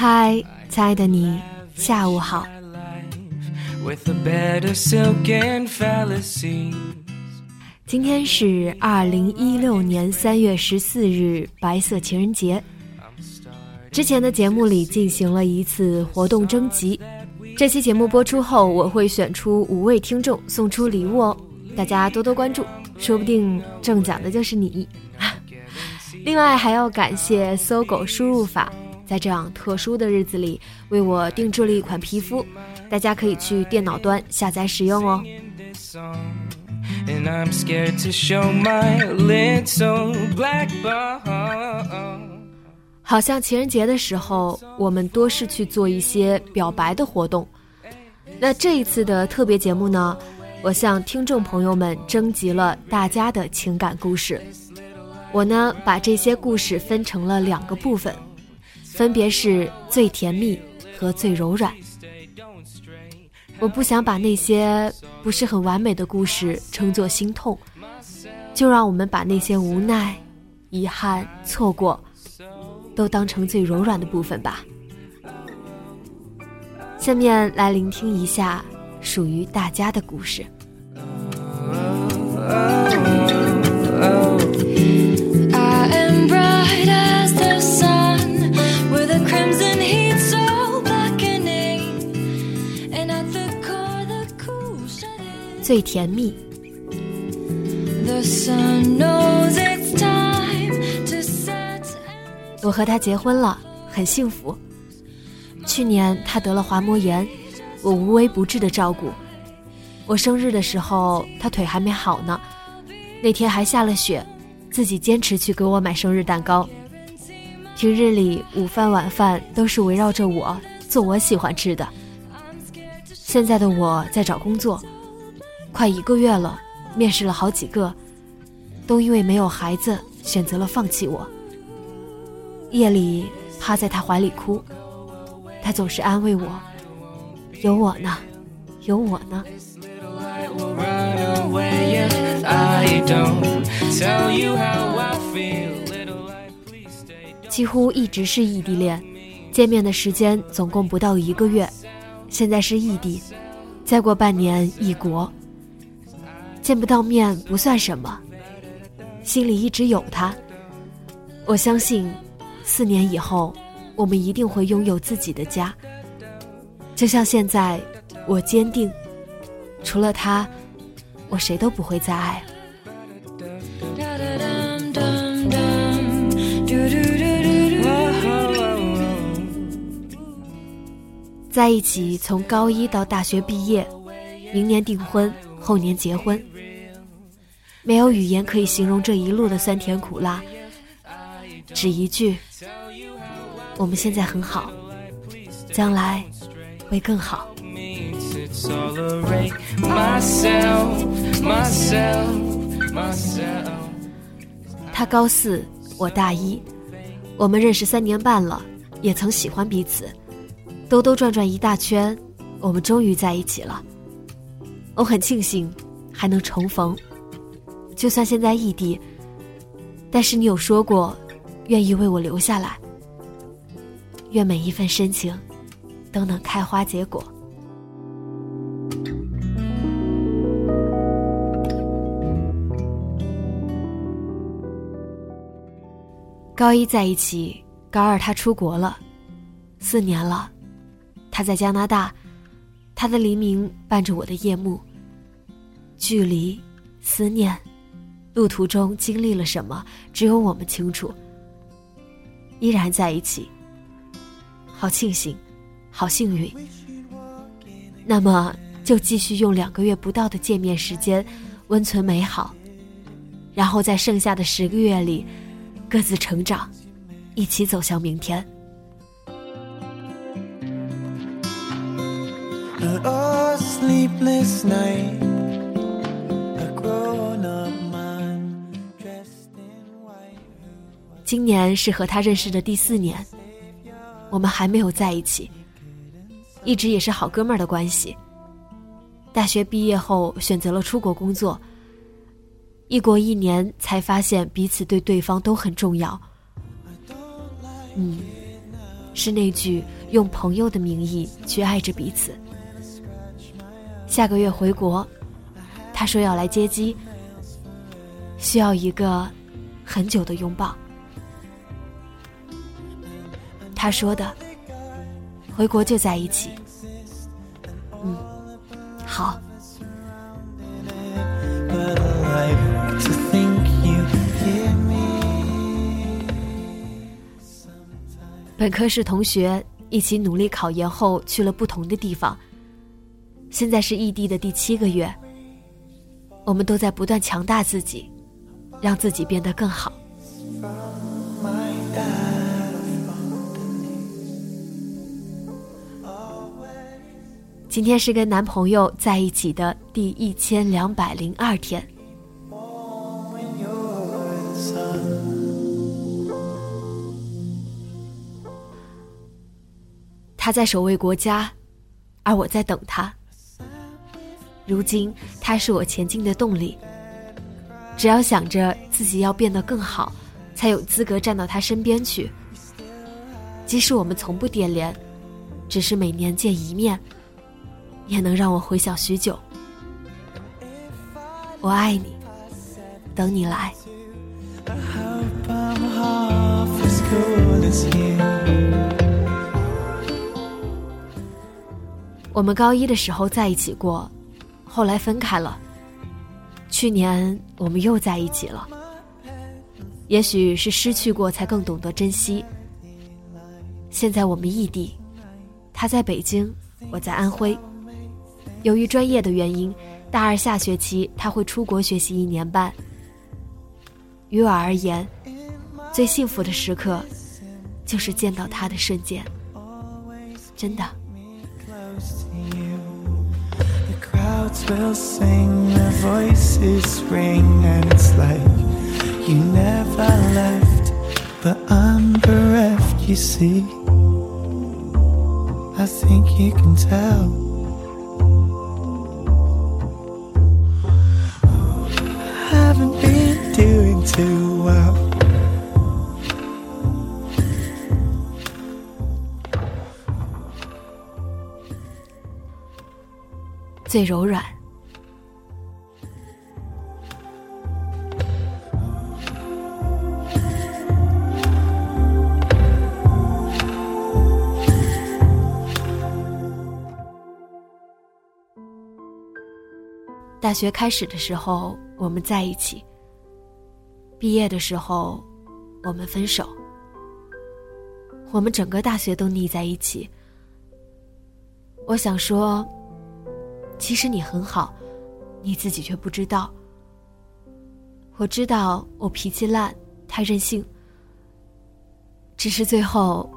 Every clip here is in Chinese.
嗨，亲爱的你，下午好。今天是二零一六年三月十四日，白色情人节。之前的节目里进行了一次活动征集，这期节目播出后，我会选出五位听众送出礼物哦，大家多多关注，说不定中奖的就是你。另外还要感谢搜狗输入法。在这样特殊的日子里，为我定制了一款皮肤，大家可以去电脑端下载使用哦。好像情人节的时候，我们多是去做一些表白的活动。那这一次的特别节目呢，我向听众朋友们征集了大家的情感故事。我呢，把这些故事分成了两个部分。分别是最甜蜜和最柔软。我不想把那些不是很完美的故事称作心痛，就让我们把那些无奈、遗憾、错过，都当成最柔软的部分吧。下面来聆听一下属于大家的故事。最甜蜜。我和他结婚了，很幸福。去年他得了滑膜炎，我无微不至的照顾。我生日的时候，他腿还没好呢，那天还下了雪，自己坚持去给我买生日蛋糕。平日里午饭晚饭都是围绕着我做我喜欢吃的。现在的我在找工作。快一个月了，面试了好几个，都因为没有孩子选择了放弃我。夜里趴在他怀里哭，他总是安慰我：“有我呢，有我呢。”几乎一直是异地恋，见面的时间总共不到一个月，现在是异地，再过半年异国。见不到面不算什么，心里一直有他。我相信，四年以后，我们一定会拥有自己的家。就像现在，我坚定，除了他，我谁都不会再爱了。在一起从高一到大学毕业，明年订婚，后年结婚。没有语言可以形容这一路的酸甜苦辣，只一句：我们现在很好，将来会更好。他高四，我大一，我们认识三年半了，也曾喜欢彼此，兜兜转转一大圈，我们终于在一起了。我很庆幸还能重逢。就算现在异地，但是你有说过，愿意为我留下来。愿每一份深情，都能开花结果。高一在一起，高二他出国了，四年了，他在加拿大，他的黎明伴着我的夜幕。距离，思念，路途中经历了什么，只有我们清楚。依然在一起，好庆幸，好幸运。那么就继续用两个月不到的见面时间，温存美好，然后在剩下的十个月里，各自成长。一起走向明天。今年是和他认识的第四年，我们还没有在一起，一直也是好哥们儿的关系。大学毕业后选择了出国工作，异国一年才发现彼此对对方都很重要。嗯，是那句用朋友的名义去爱着彼此。下个月回国，他说要来接机，需要一个很久的拥抱。他说的，回国就在一起。嗯，好。本科是同学，一起努力考研后去了不同的地方。现在是异地的第七个月，我们都在不断强大自己，让自己变得更好。今天是跟男朋友在一起的第一千两百零二天。他在守卫国家，而我在等他。如今，他是我前进的动力。只要想着自己要变得更好，才有资格站到他身边去。即使我们从不电联，只是每年见一面，也能让我回想许久。我爱你，等你来。我们高一的时候在一起过，后来分开了。去年我们又在一起了。也许是失去过，才更懂得珍惜。现在我们异地，他在北京，我在安徽。由于专业的原因，大二下学期他会出国学习一年半。于我而言，最幸福的时刻，就是见到他的瞬间。真的。clouds will sing, their voices ring, and it's like you never left, but I'm bereft, you see. I think you can tell. 最柔软。大学开始的时候，我们在一起；毕业的时候，我们分手。我们整个大学都腻在一起。我想说。其实你很好，你自己却不知道。我知道我脾气烂，太任性。只是最后，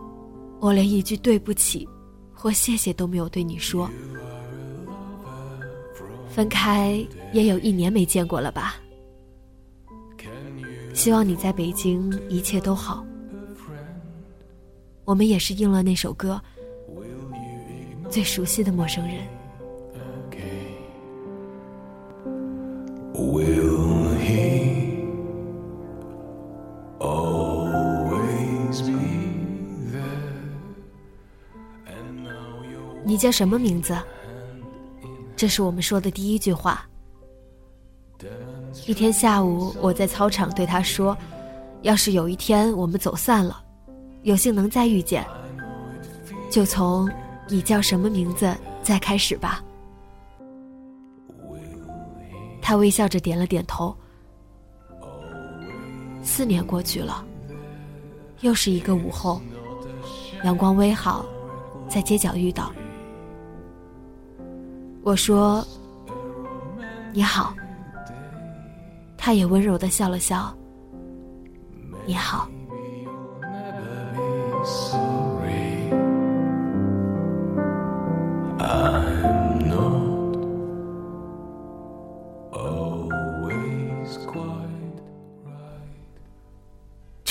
我连一句对不起或谢谢都没有对你说。分开也有一年没见过了吧？希望你在北京一切都好。我们也是应了那首歌，最熟悉的陌生人。你叫什么名字？这是我们说的第一句话。一天下午，我在操场对他说：“要是有一天我们走散了，有幸能再遇见，就从你叫什么名字再开始吧。他微笑着点了点头。四年过去了，又是一个午后，阳光微好，在街角遇到。我说：“你好。”他也温柔的笑了笑。你好。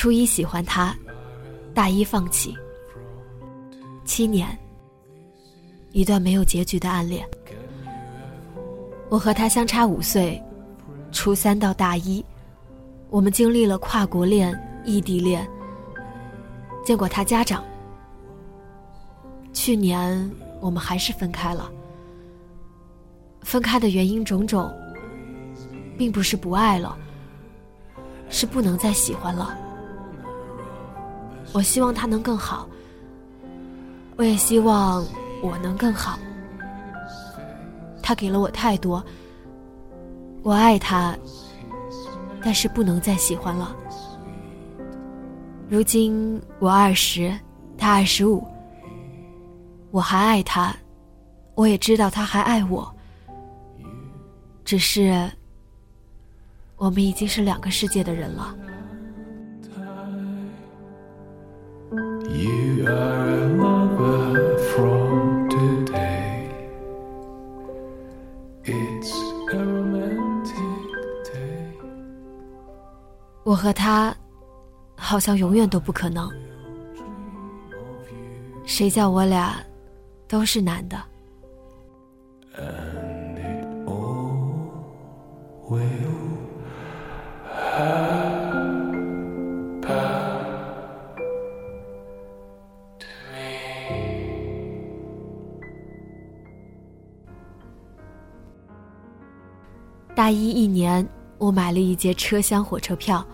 初一喜欢他，大一放弃，七年，一段没有结局的暗恋。我和他相差五岁，初三到大一，我们经历了跨国恋、异地恋，见过他家长。去年我们还是分开了，分开的原因种种，并不是不爱了，是不能再喜欢了。我希望他能更好，我也希望我能更好。他给了我太多，我爱他，但是不能再喜欢了。如今我二十，他二十五，我还爱他，我也知道他还爱我，只是我们已经是两个世界的人了。我和他好像永远都不可能。谁叫我俩都是男的？大一一年，我买了一节车厢火车票，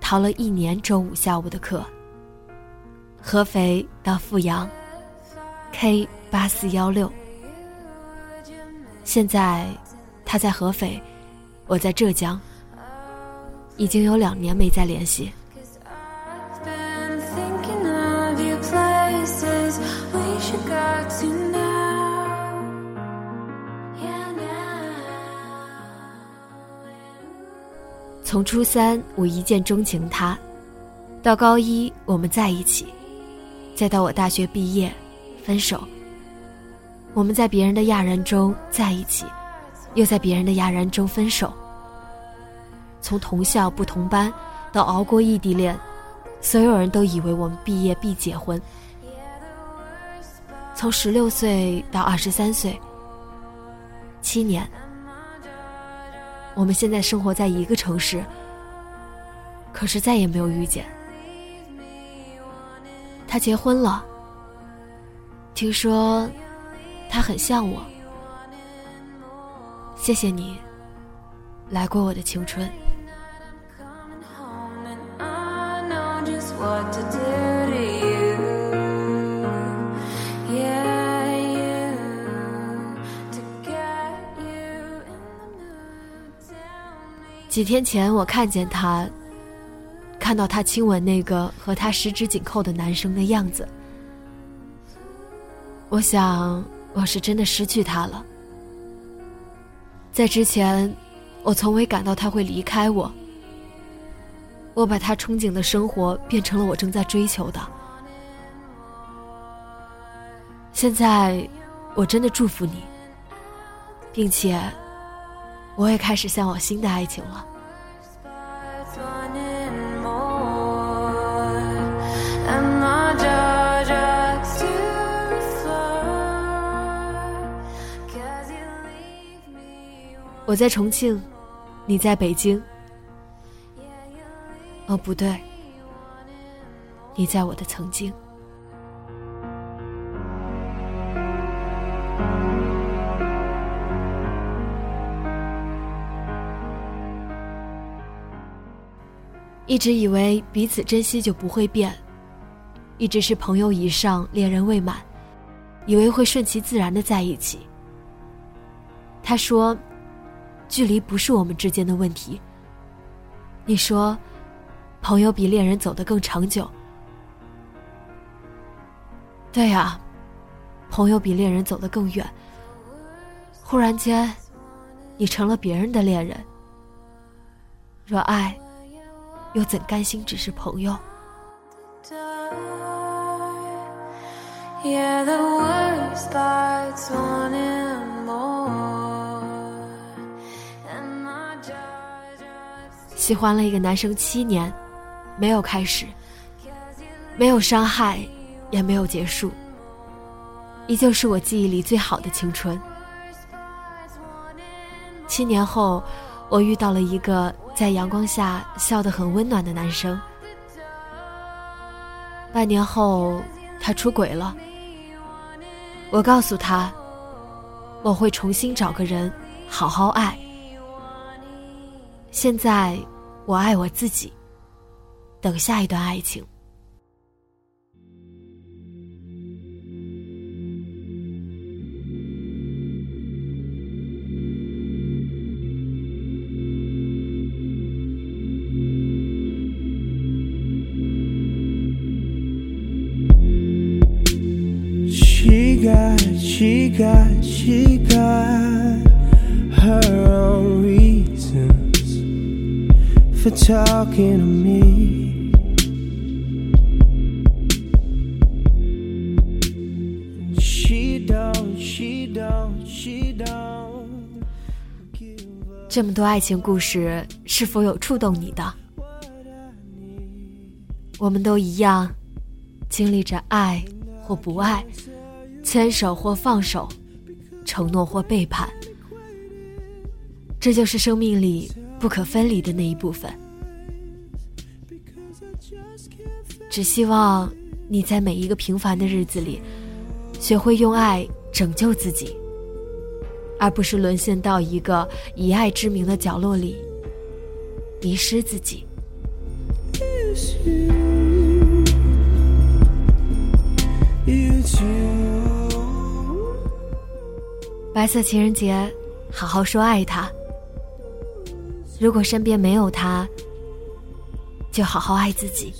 逃了一年周五下午的课。合肥到阜阳，K 八四幺六。现在他在合肥，我在浙江，已经有两年没再联系。从初三我一见钟情他，到高一我们在一起，再到我大学毕业，分手。我们在别人的讶然中在一起，又在别人的讶然中分手。从同校不同班，到熬过异地恋，所有人都以为我们毕业必结婚。从十六岁到二十三岁，七年。我们现在生活在一个城市，可是再也没有遇见。他结婚了，听说他很像我。谢谢你，来过我的青春。几天前，我看见他，看到他亲吻那个和他十指紧扣的男生的样子，我想我是真的失去他了。在之前，我从未感到他会离开我。我把他憧憬的生活变成了我正在追求的。现在，我真的祝福你，并且。我也开始向往新的爱情了。我在重庆，你在北京。哦，不对，你在我的曾经。一直以为彼此珍惜就不会变，一直是朋友以上，恋人未满，以为会顺其自然的在一起。他说：“距离不是我们之间的问题。”你说：“朋友比恋人走得更长久。”对呀，朋友比恋人走得更远。忽然间，你成了别人的恋人。若爱，又怎甘心只是朋友？喜欢了一个男生七年，没有开始，没有伤害，也没有结束，依旧是我记忆里最好的青春。七年后，我遇到了一个在阳光下笑得很温暖的男生。半年后，他出轨了。我告诉他，我会重新找个人，好好爱。现在。我爱我自己，等下一段爱情。Got, she got her own reasons for talking to me. She don't, she don't, she don't. 这么多爱情故事，是否有触动你的？我们都一样，经历着爱或不爱，牵手或放手，承诺或背叛。这就是生命里。不可分离的那一部分。只希望你在每一个平凡的日子里，学会用爱拯救自己，而不是沦陷到一个以爱之名的角落里，迷失自己。白色情人节，好好说爱他。如果身边没有他，就好好爱自己。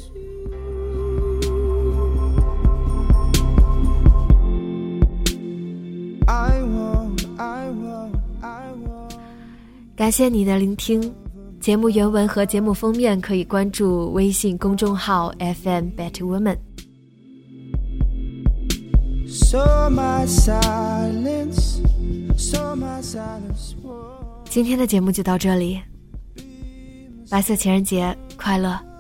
感谢你的聆听，节目原文和节目封面可以关注微信公众号 FM Better Woman。今天的节目就到这里。白色情人节快乐。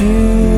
blessing, and now it's just a cause I don't